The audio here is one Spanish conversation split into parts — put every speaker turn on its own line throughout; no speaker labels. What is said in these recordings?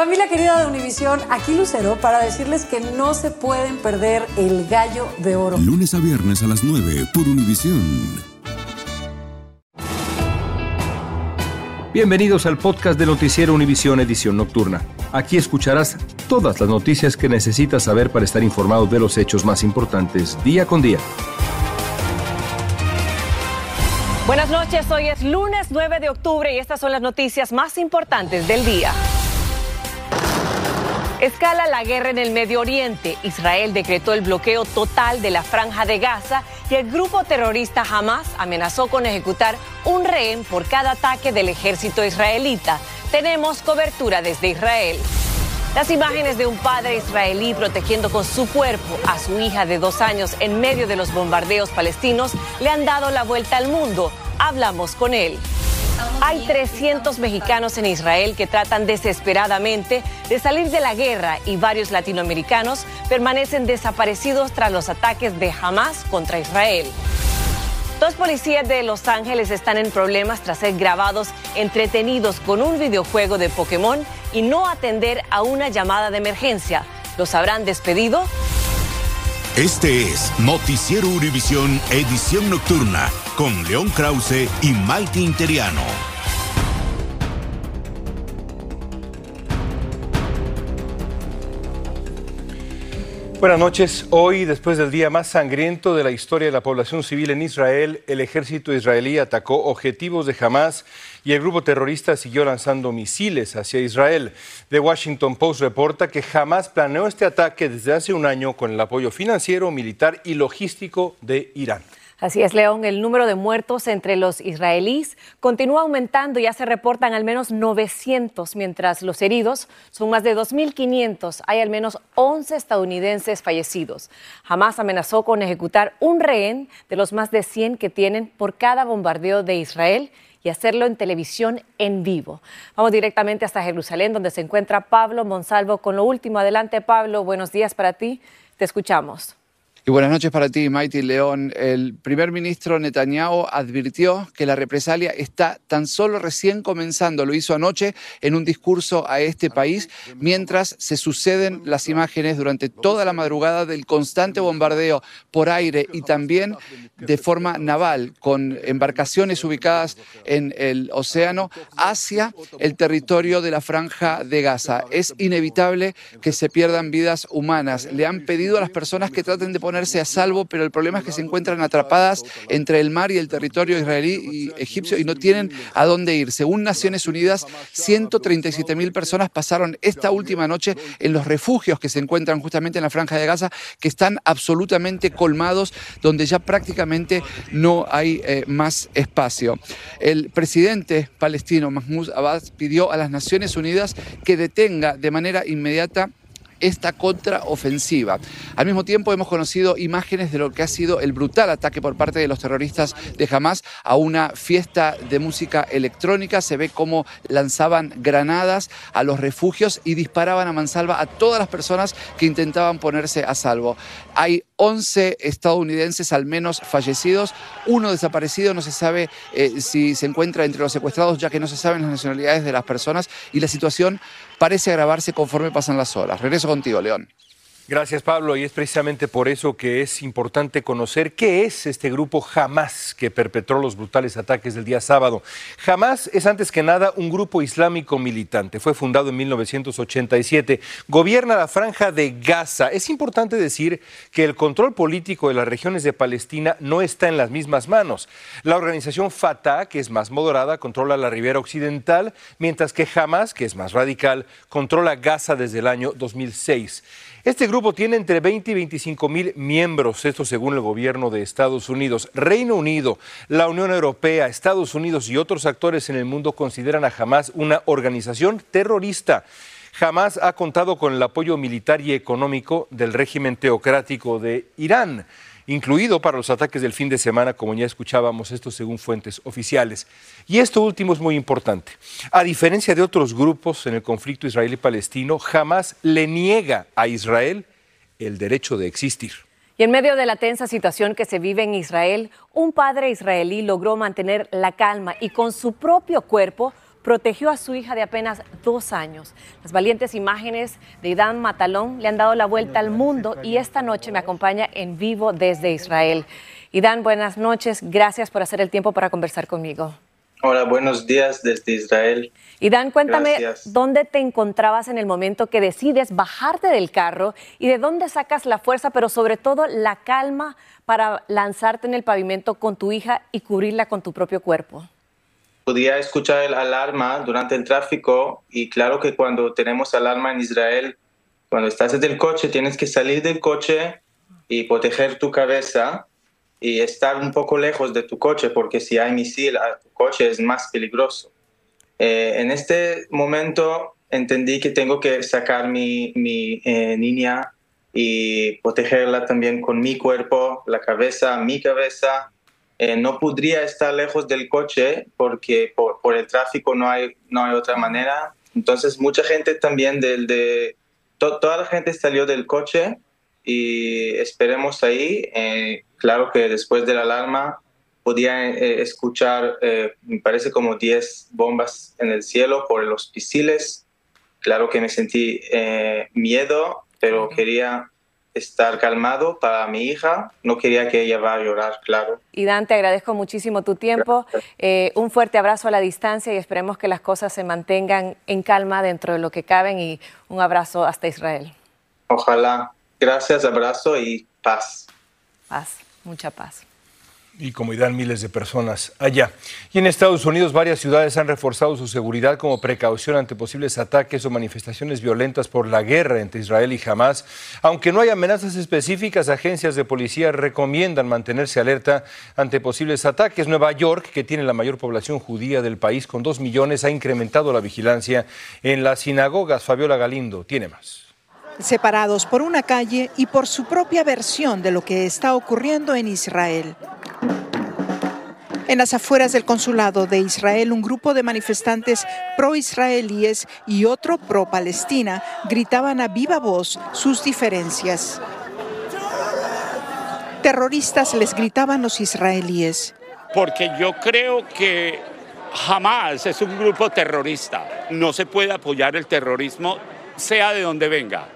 Familia querida de Univisión, aquí Lucero para decirles que no se pueden perder el gallo de oro.
Lunes a viernes a las 9 por Univisión.
Bienvenidos al podcast de Noticiero Univisión Edición Nocturna. Aquí escucharás todas las noticias que necesitas saber para estar informado de los hechos más importantes día con día.
Buenas noches, hoy es lunes 9 de octubre y estas son las noticias más importantes del día. Escala la guerra en el Medio Oriente. Israel decretó el bloqueo total de la franja de Gaza y el grupo terrorista Hamas amenazó con ejecutar un rehén por cada ataque del ejército israelita. Tenemos cobertura desde Israel. Las imágenes de un padre israelí protegiendo con su cuerpo a su hija de dos años en medio de los bombardeos palestinos le han dado la vuelta al mundo. Hablamos con él. Hay 300 mexicanos en Israel que tratan desesperadamente de salir de la guerra y varios latinoamericanos permanecen desaparecidos tras los ataques de Hamas contra Israel. Dos policías de Los Ángeles están en problemas tras ser grabados entretenidos con un videojuego de Pokémon y no atender a una llamada de emergencia. ¿Los habrán despedido?
Este es Noticiero Univisión Edición Nocturna con León Krause y Maite Interiano.
Buenas noches. Hoy, después del día más sangriento de la historia de la población civil en Israel, el ejército israelí atacó objetivos de Hamas y el grupo terrorista siguió lanzando misiles hacia Israel. The Washington Post reporta que Hamas planeó este ataque desde hace un año con el apoyo financiero, militar y logístico de Irán.
Así es, León. El número de muertos entre los israelíes continúa aumentando. Ya se reportan al menos 900, mientras los heridos son más de 2.500. Hay al menos 11 estadounidenses fallecidos. Jamás amenazó con ejecutar un rehén de los más de 100 que tienen por cada bombardeo de Israel y hacerlo en televisión en vivo. Vamos directamente hasta Jerusalén, donde se encuentra Pablo Monsalvo con lo último. Adelante, Pablo. Buenos días para ti. Te escuchamos.
Buenas noches para ti, Mighty León. El primer ministro Netanyahu advirtió que la represalia está tan solo recién comenzando. Lo hizo anoche en un discurso a este país, mientras se suceden las imágenes durante toda la madrugada del constante bombardeo por aire y también de forma naval, con embarcaciones ubicadas en el océano hacia el territorio de la franja de Gaza. Es inevitable que se pierdan vidas humanas. Le han pedido a las personas que traten de a salvo, pero el problema es que se encuentran atrapadas entre el mar y el territorio israelí y egipcio y no tienen a dónde ir. Según Naciones Unidas, 137 mil personas pasaron esta última noche en los refugios que se encuentran justamente en la franja de Gaza, que están absolutamente colmados, donde ya prácticamente no hay eh, más espacio. El presidente palestino Mahmoud Abbas pidió a las Naciones Unidas que detenga de manera inmediata esta contraofensiva. Al mismo tiempo hemos conocido imágenes de lo que ha sido el brutal ataque por parte de los terroristas de Hamas a una fiesta de música electrónica. Se ve cómo lanzaban granadas a los refugios y disparaban a mansalva a todas las personas que intentaban ponerse a salvo. Hay 11 estadounidenses al menos fallecidos, uno desaparecido, no se sabe eh, si se encuentra entre los secuestrados ya que no se saben las nacionalidades de las personas y la situación parece agravarse conforme pasan las horas. Regreso contigo, León.
Gracias, Pablo. Y es precisamente por eso que es importante conocer qué es este grupo Hamas que perpetró los brutales ataques del día sábado. Hamas es antes que nada un grupo islámico militante. Fue fundado en 1987. Gobierna la franja de Gaza. Es importante decir que el control político de las regiones de Palestina no está en las mismas manos. La organización Fatah, que es más moderada, controla la ribera occidental, mientras que Hamas, que es más radical, controla Gaza desde el año 2006. Este grupo tiene entre 20 y 25 mil miembros, esto según el gobierno de Estados Unidos. Reino Unido, la Unión Europea, Estados Unidos y otros actores en el mundo consideran a Hamas una organización terrorista. Hamas ha contado con el apoyo militar y económico del régimen teocrático de Irán incluido para los ataques del fin de semana, como ya escuchábamos, esto según fuentes oficiales. Y esto último es muy importante. A diferencia de otros grupos en el conflicto israelí-palestino, jamás le niega a Israel el derecho de existir.
Y en medio de la tensa situación que se vive en Israel, un padre israelí logró mantener la calma y con su propio cuerpo protegió a su hija de apenas dos años. Las valientes imágenes de Idan Matalón le han dado la vuelta al mundo y esta noche me acompaña en vivo desde Israel. Idan, buenas noches. Gracias por hacer el tiempo para conversar conmigo.
Hola, buenos días desde Israel.
Y Dan, cuéntame dónde te encontrabas en el momento que decides bajarte del carro y de dónde sacas la fuerza, pero sobre todo la calma para lanzarte en el pavimento con tu hija y cubrirla con tu propio cuerpo.
Podía escuchar el alarma durante el tráfico y claro que cuando tenemos alarma en Israel, cuando estás en el coche tienes que salir del coche y proteger tu cabeza y estar un poco lejos de tu coche, porque si hay misil a tu coche es más peligroso. Eh, en este momento entendí que tengo que sacar mi, mi eh, niña y protegerla también con mi cuerpo, la cabeza, mi cabeza. Eh, no podría estar lejos del coche porque por, el tráfico no hay, no hay otra manera. Entonces mucha gente también del de... toda la gente salió del coche y esperemos ahí. Eh, claro que después de la alarma podía eh, escuchar, eh, me parece como 10 bombas en el cielo por los misiles. Claro que me sentí miedo, pero quería estar calmado para mi hija. No quería que ella vaya a llorar, claro.
Y Dante, agradezco muchísimo tu tiempo. un fuerte abrazo a la distancia y esperemos que las cosas se mantengan en calma dentro de lo que caben y un abrazo hasta Israel.
Ojalá. Gracias, abrazo y paz.
Paz, mucha paz.
Y como irán miles de personas allá. Y en Estados Unidos varias ciudades han reforzado su seguridad como precaución ante posibles ataques o manifestaciones violentas por la guerra entre Israel y Hamas. Aunque no hay amenazas específicas, agencias de policía recomiendan mantenerse alerta ante posibles ataques. Nueva York, que tiene la mayor población judía del país con dos millones, ha incrementado la vigilancia en las sinagogas. Fabiola Galindo tiene más
separados por una calle y por su propia versión de lo que está ocurriendo en Israel. En las afueras del consulado de Israel, un grupo de manifestantes pro-israelíes y otro pro-Palestina gritaban a viva voz sus diferencias. Terroristas les gritaban los israelíes.
Porque yo creo que jamás es un grupo terrorista. No se puede apoyar el terrorismo sea de donde venga.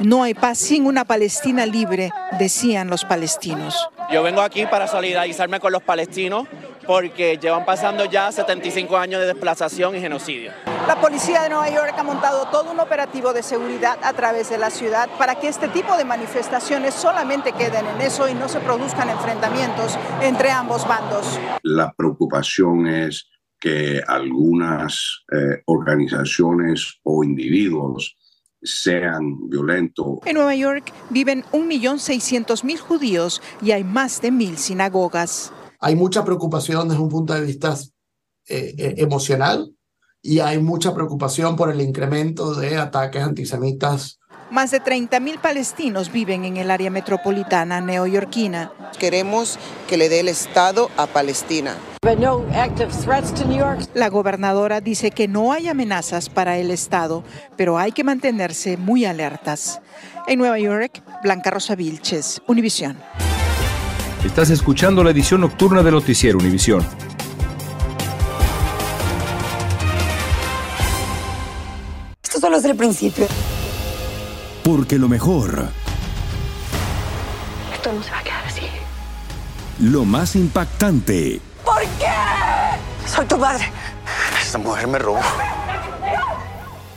No hay paz sin una Palestina libre, decían los palestinos.
Yo vengo aquí para solidarizarme con los palestinos porque llevan pasando ya 75 años de desplazación y genocidio.
La policía de Nueva York ha montado todo un operativo de seguridad a través de la ciudad para que este tipo de manifestaciones solamente queden en eso y no se produzcan enfrentamientos entre ambos bandos.
La preocupación es que algunas eh, organizaciones o individuos sean violentos.
En Nueva York viven 1.600.000 judíos y hay más de mil sinagogas.
Hay mucha preocupación desde un punto de vista eh, eh, emocional y hay mucha preocupación por el incremento de ataques antisemitas
más de 30.000 palestinos viven en el área metropolitana neoyorquina.
Queremos que le dé el Estado a Palestina.
La gobernadora dice que no hay amenazas para el Estado, pero hay que mantenerse muy alertas. En Nueva York, Blanca Rosa Vilches, Univisión.
Estás escuchando la edición nocturna de Noticiero Univisión.
Esto solo es el principio.
Porque lo mejor.
Esto no se va a quedar así.
Lo más impactante.
¿Por qué? Soy tu madre.
Esta mujer me robó.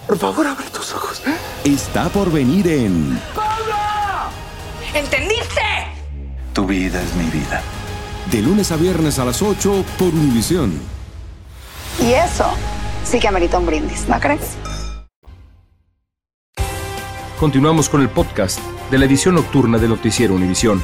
Por favor, abre tus ojos.
Está por venir en.
¡Pablo! ¿Entendiste?
Tu vida es mi vida.
De lunes a viernes a las 8 por Univisión.
Y eso sí que amerita un brindis, ¿no crees?
Continuamos con el podcast de la edición nocturna de Noticiero Univisión.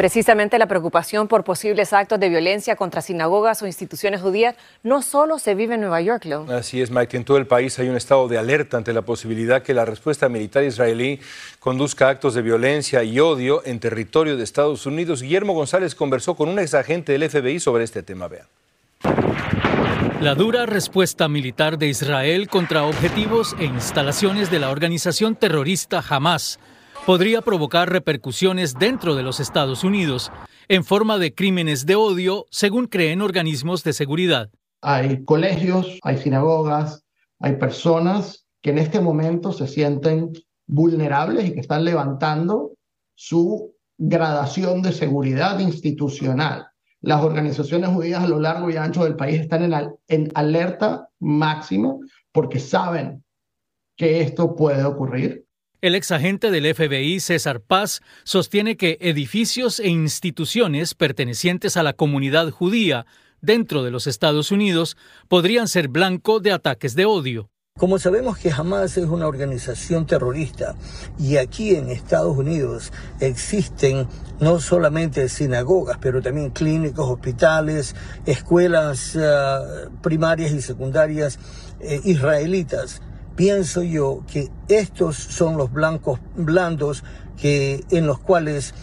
Precisamente la preocupación por posibles actos de violencia contra sinagogas o instituciones judías no solo se vive en Nueva York, Leo.
Así es, Mike. En todo el país hay un estado de alerta ante la posibilidad que la respuesta militar israelí conduzca a actos de violencia y odio en territorio de Estados Unidos. Guillermo González conversó con un ex agente del FBI sobre este tema. Vean.
La dura respuesta militar de Israel contra objetivos e instalaciones de la organización terrorista Hamas podría provocar repercusiones dentro de los Estados Unidos en forma de crímenes de odio, según creen organismos de seguridad.
Hay colegios, hay sinagogas, hay personas que en este momento se sienten vulnerables y que están levantando su gradación de seguridad institucional. Las organizaciones judías a lo largo y ancho del país están en, alerta máxima porque saben que esto puede ocurrir.
El ex agente del FBI, César Paz, sostiene que edificios e instituciones pertenecientes a la comunidad judía dentro de los Estados Unidos podrían ser blanco de ataques de odio.
Como sabemos que Hamas es una organización terrorista y aquí en Estados Unidos existen no solamente sinagogas, pero también clínicos, hospitales, escuelas eh, primarias y secundarias eh, israelitas, pienso yo que estos son los blancos blandos que, en los cuales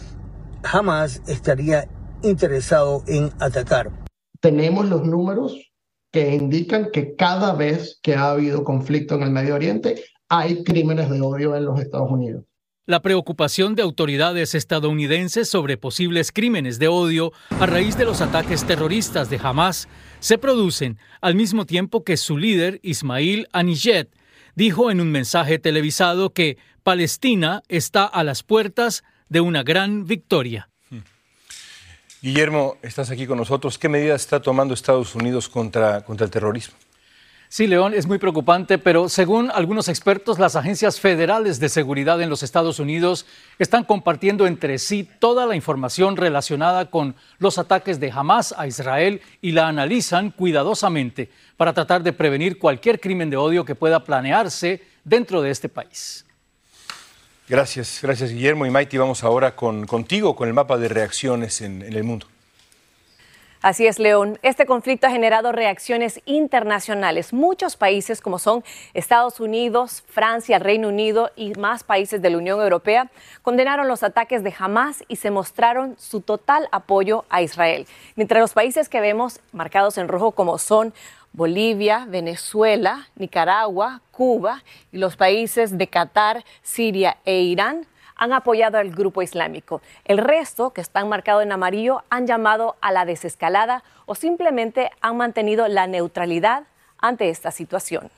Hamas estaría interesado en atacar.
Tenemos los números que indican que cada vez que ha habido conflicto en el Medio Oriente hay crímenes de odio en los Estados Unidos.
La preocupación de autoridades estadounidenses sobre posibles crímenes de odio a raíz de los ataques terroristas de Hamas se producen al mismo tiempo que su líder, Ismail Aniyet, dijo en un mensaje televisado que Palestina está a las puertas de una gran victoria.
Guillermo, estás aquí con nosotros. ¿Qué medidas está tomando Estados Unidos contra, contra el terrorismo?
Sí, León, es muy preocupante, pero según algunos expertos, las agencias federales de seguridad en los Estados Unidos están compartiendo entre sí toda la información relacionada con los ataques de Hamas a Israel y la analizan cuidadosamente para tratar de prevenir cualquier crimen de odio que pueda planearse dentro de este país.
Gracias, gracias Guillermo y Maiti. Vamos ahora con, contigo con el mapa de reacciones en el mundo.
Así es, León. Este conflicto ha generado reacciones internacionales. Muchos países, como son Estados Unidos, Francia, Reino Unido y más países de la Unión Europea, condenaron los ataques de Hamas y se mostraron su total apoyo a Israel. Mientras los países que vemos marcados en rojo, como son Bolivia, Venezuela, Nicaragua, Cuba y los países de Qatar, Siria e Irán han apoyado al grupo islámico. El resto, que están marcados en amarillo, han llamado a la desescalada o simplemente han mantenido la neutralidad ante esta situación.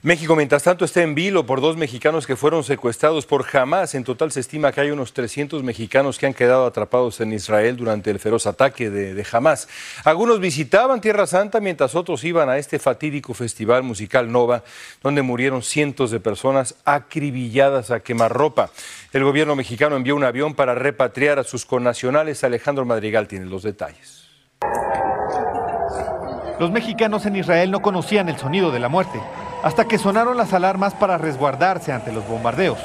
México, mientras tanto, está en vilo por dos mexicanos que fueron secuestrados por Hamas. En total se estima que hay unos 300 mexicanos que han quedado atrapados en Israel durante el feroz ataque de, de Hamas. Algunos visitaban Tierra Santa mientras otros iban a este fatídico festival musical Nova, donde murieron cientos de personas acribilladas a quemarropa. El gobierno mexicano envió un avión para repatriar a sus connacionales. Alejandro Madrigal tiene los detalles.
Los mexicanos en Israel no conocían el sonido de la muerte hasta que sonaron las alarmas para resguardarse ante los bombardeos.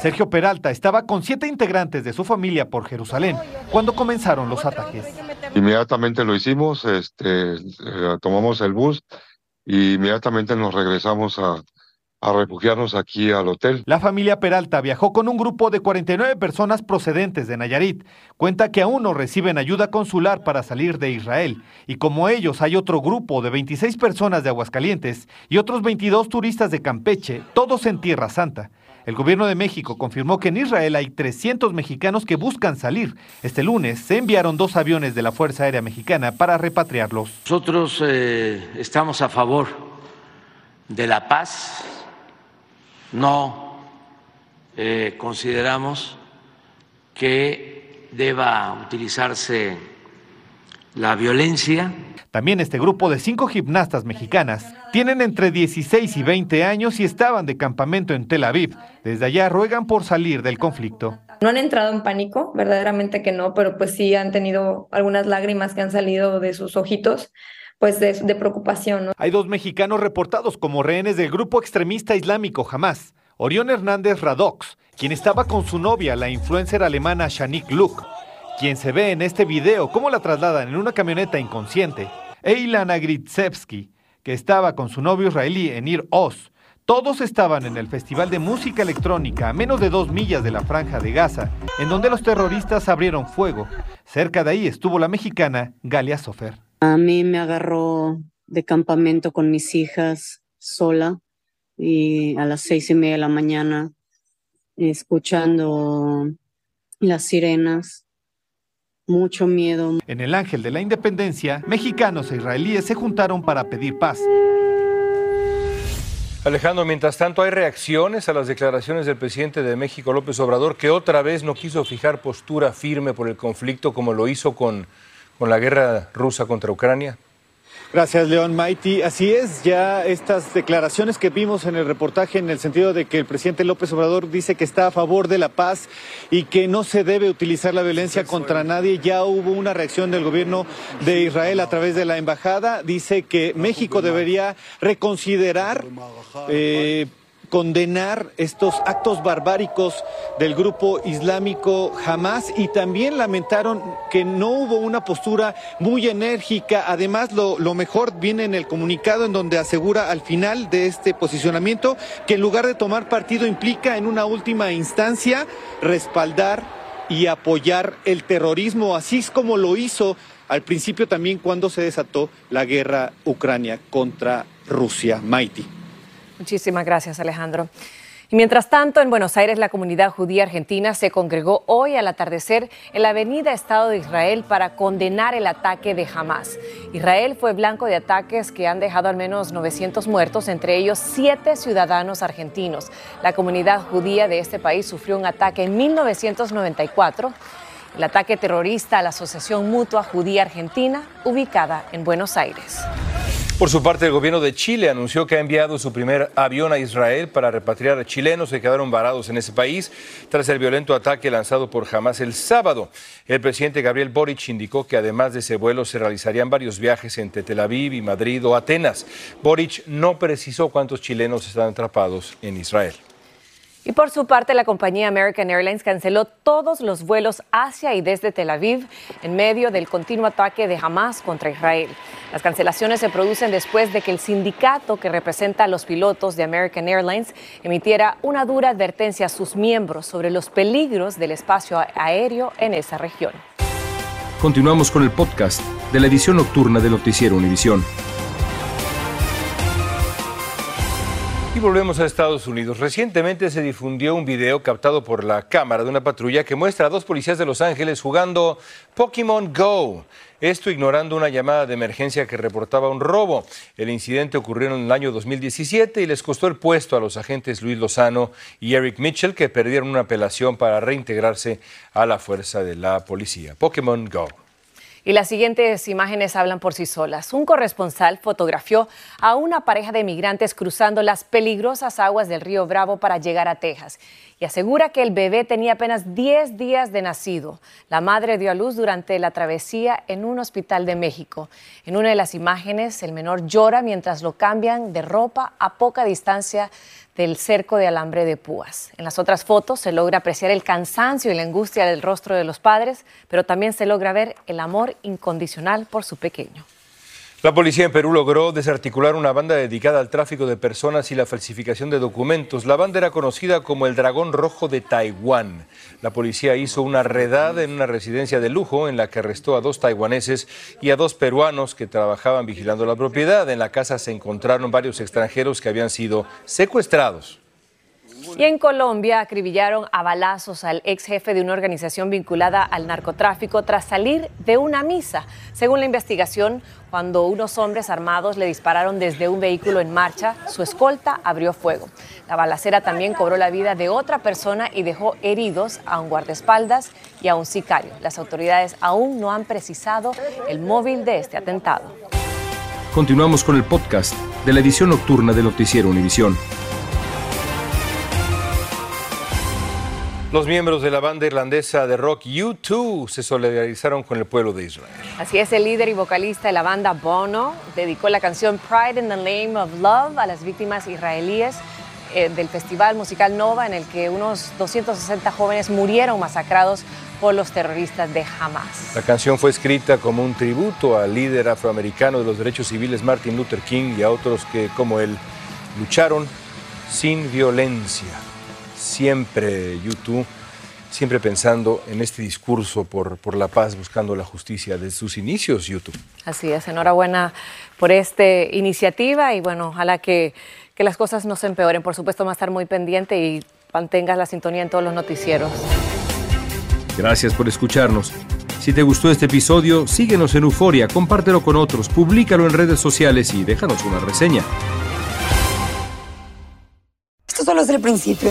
Sergio Peralta estaba con siete integrantes de su familia por Jerusalén cuando comenzaron los ataques.
Inmediatamente lo hicimos, este, eh, tomamos el bus y inmediatamente nos regresamos a, a refugiarnos aquí al hotel.
La familia Peralta viajó con un grupo de 49 personas procedentes de Nayarit. Cuenta que aún no reciben ayuda consular para salir de Israel. Y como ellos hay otro grupo de 26 personas de Aguascalientes y otros 22 turistas de Campeche, todos en Tierra Santa. El gobierno de México confirmó que en Israel hay 300 mexicanos que buscan salir. Este lunes se enviaron dos aviones de la Fuerza Aérea Mexicana para repatriarlos.
Nosotros eh, estamos a favor de la paz no eh, consideramos que deba utilizarse la violencia.
También este grupo de cinco gimnastas mexicanas tienen entre 16 y 20 años y estaban de campamento en Tel Aviv. Desde allá ruegan por salir del conflicto.
No han entrado en pánico, verdaderamente que no, pero pues sí han tenido algunas lágrimas que han salido de sus ojitos pues de, preocupación.
Hay dos mexicanos reportados como rehenes del grupo extremista islámico Hamas. Orión Hernández Radox, quien estaba con su novia, la influencer alemana Shanik Luke, quien se ve en este video cómo la trasladan en una camioneta inconsciente, e Ilana que estaba con su novio israelí Enir Oz. Todos estaban en el Festival de Música Electrónica a menos de dos millas de la Franja de Gaza, en donde los terroristas abrieron fuego. Cerca de ahí estuvo la mexicana Galia Sofer.
A mí me agarró de campamento con mis hijas sola y a las seis y media de la mañana escuchando las sirenas mucho miedo.
En el Ángel de la Independencia, mexicanos e israelíes se juntaron para pedir paz.
Alejandro, mientras tanto hay reacciones a las declaraciones del presidente de México, López Obrador, que otra vez no quiso fijar postura firme por el conflicto como lo hizo con, con la guerra rusa contra Ucrania.
Gracias, León Maiti. Así es, ya estas declaraciones que vimos en el reportaje en el sentido de que el presidente López Obrador dice que está a favor de la paz y que no se debe utilizar la violencia contra nadie. Ya hubo una reacción del gobierno de Israel a través de la embajada. Dice que México debería reconsiderar. Eh, condenar estos actos barbáricos del grupo islámico Hamas y también lamentaron que no hubo una postura muy enérgica. Además, lo, mejor viene en el comunicado en donde asegura al final de este posicionamiento que en lugar de tomar partido implica en una última instancia respaldar y apoyar el terrorismo, así es como lo hizo al principio también cuando se desató la guerra Ucrania contra Rusia. Mighty.
Muchísimas gracias, Alejandro. Y mientras tanto, en Buenos Aires, la comunidad judía argentina se congregó hoy al atardecer en la avenida Estado de Israel para condenar el ataque de Hamas. Israel fue blanco de ataques que han dejado al menos 900 muertos, entre ellos siete ciudadanos argentinos. La comunidad judía de este país sufrió un ataque en 1994 el ataque terrorista a la Asociación Mutua Judía Argentina, ubicada en Buenos Aires.
Por su parte, el gobierno de Chile anunció que ha enviado su primer avión a Israel para repatriar a chilenos que quedaron varados en ese país tras el violento ataque lanzado por Hamas el sábado. El presidente Gabriel Boric indicó que además de ese vuelo se realizarían varios viajes entre Tel Aviv y Madrid o Atenas. Boric no precisó cuántos chilenos están atrapados en Israel.
Y por su parte, la compañía American Airlines canceló todos los vuelos hacia y desde Tel Aviv en medio del continuo ataque de Hamas contra Israel. Las cancelaciones se producen después de que el sindicato que representa a los pilotos de American Airlines emitiera una dura advertencia a sus miembros sobre los peligros del espacio aéreo en esa región.
Continuamos con el podcast de la edición nocturna de Noticiero Univisión.
Y volvemos a Estados Unidos. Recientemente se difundió un video captado por la cámara de una patrulla que muestra a dos policías de Los Ángeles jugando Pokémon Go. Esto ignorando una llamada de emergencia que reportaba un robo. El incidente ocurrió en el año 2017 y les costó el puesto a los agentes Luis Lozano y Eric Mitchell que perdieron una apelación para reintegrarse a la fuerza de la policía. Pokémon Go.
Y las siguientes imágenes hablan por sí solas. Un corresponsal fotografió a una pareja de migrantes cruzando las peligrosas aguas del río Bravo para llegar a Texas y asegura que el bebé tenía apenas 10 días de nacido. La madre dio a luz durante la travesía en un hospital de México. En una de las imágenes, el menor llora mientras lo cambian de ropa a poca distancia del cerco de alambre de púas. En las otras fotos se logra apreciar el cansancio y la angustia del rostro de los padres, pero también se logra ver el amor incondicional por su pequeño.
La policía en Perú logró desarticular una banda dedicada al tráfico de personas y la falsificación de documentos. La banda era conocida como el Dragón Rojo de Taiwán. La policía hizo una redada en una residencia de lujo en la que arrestó a dos taiwaneses y a dos peruanos que trabajaban vigilando la propiedad. En la casa se encontraron varios extranjeros que habían sido secuestrados.
Y en Colombia acribillaron a balazos al ex jefe de una organización vinculada al narcotráfico tras salir de una misa. Según la investigación, cuando unos hombres armados le dispararon desde un vehículo en marcha, su escolta abrió fuego. La balacera también cobró la vida de otra persona y dejó heridos a un guardaespaldas y a un sicario. Las autoridades aún no han precisado el móvil de este atentado.
Continuamos con el podcast de la edición nocturna de Noticiero Univisión.
Los miembros de la banda irlandesa de rock U2 se solidarizaron con el pueblo de Israel.
Así es, el líder y vocalista de la banda Bono dedicó la canción Pride in the Name of Love a las víctimas israelíes eh, del festival musical Nova en el que unos 260 jóvenes murieron masacrados por los terroristas de Hamas.
La canción fue escrita como un tributo al líder afroamericano de los derechos civiles Martin Luther King y a otros que, como él, lucharon sin violencia siempre YouTube, siempre pensando en este discurso por, por la paz, buscando la justicia de sus inicios, YouTube.
Así es, enhorabuena por esta iniciativa y bueno, ojalá que, que las cosas no se empeoren. Por supuesto, va a estar muy pendiente y mantengas la sintonía en todos los noticieros.
Gracias por escucharnos.
Si te gustó este episodio, síguenos en Euforia, compártelo con otros, públicalo en redes sociales y déjanos una reseña.
Esto solo es el principio.